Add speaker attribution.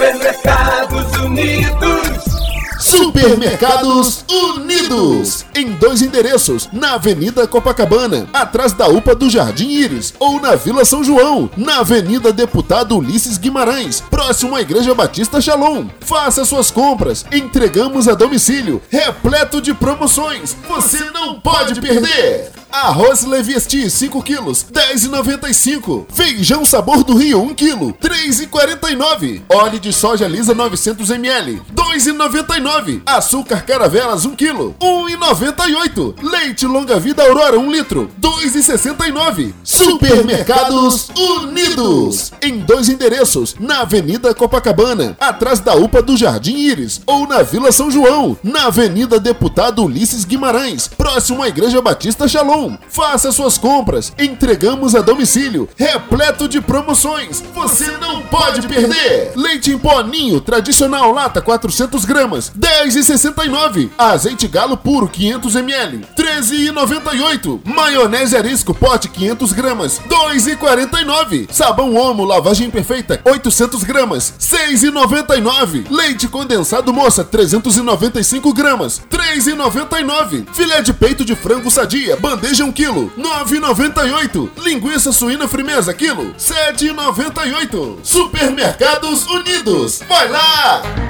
Speaker 1: Supermercados Unidos.
Speaker 2: Supermercados Unidos, em dois endereços, na Avenida Copacabana, atrás da UPA do Jardim Íris, ou na Vila São João, na Avenida Deputado Ulisses Guimarães, próximo à Igreja Batista Shalom. Faça suas compras, entregamos a domicílio, repleto de promoções. Você não pode perder! Arroz Leviesti 5 quilos, 10,95. Feijão Sabor do Rio 1 quilo, 3,49. Óleo de soja lisa 900 ml, 2,99. Açúcar Caravelas 1 quilo, 1,98. Leite Longa Vida Aurora 1 litro, 2,69. Supermercados Unidos, em dois endereços, na Avenida Copacabana, atrás da UPA do Jardim Íris, ou na Vila São João, na Avenida Deputado Ulisses Guimarães, próximo à Igreja Batista Shalom. Faça suas compras, entregamos a domicílio, repleto de promoções. Você não pode perder! Leite em pó ninho, tradicional lata 400 gramas, 10,69. Azeite galo puro 500 ml, 13,98. Maionese arisco pote 500 gramas, 2,49. Sabão Omo lavagem perfeita 800 gramas, 6,99. Leite condensado moça 395 gramas, 3,99. Filé de peito de frango sadia, bandeja 1 quilo, 9,98. Linguiça suína frimeza quilo, 7,98. Supermercados Unidos. Vai lá!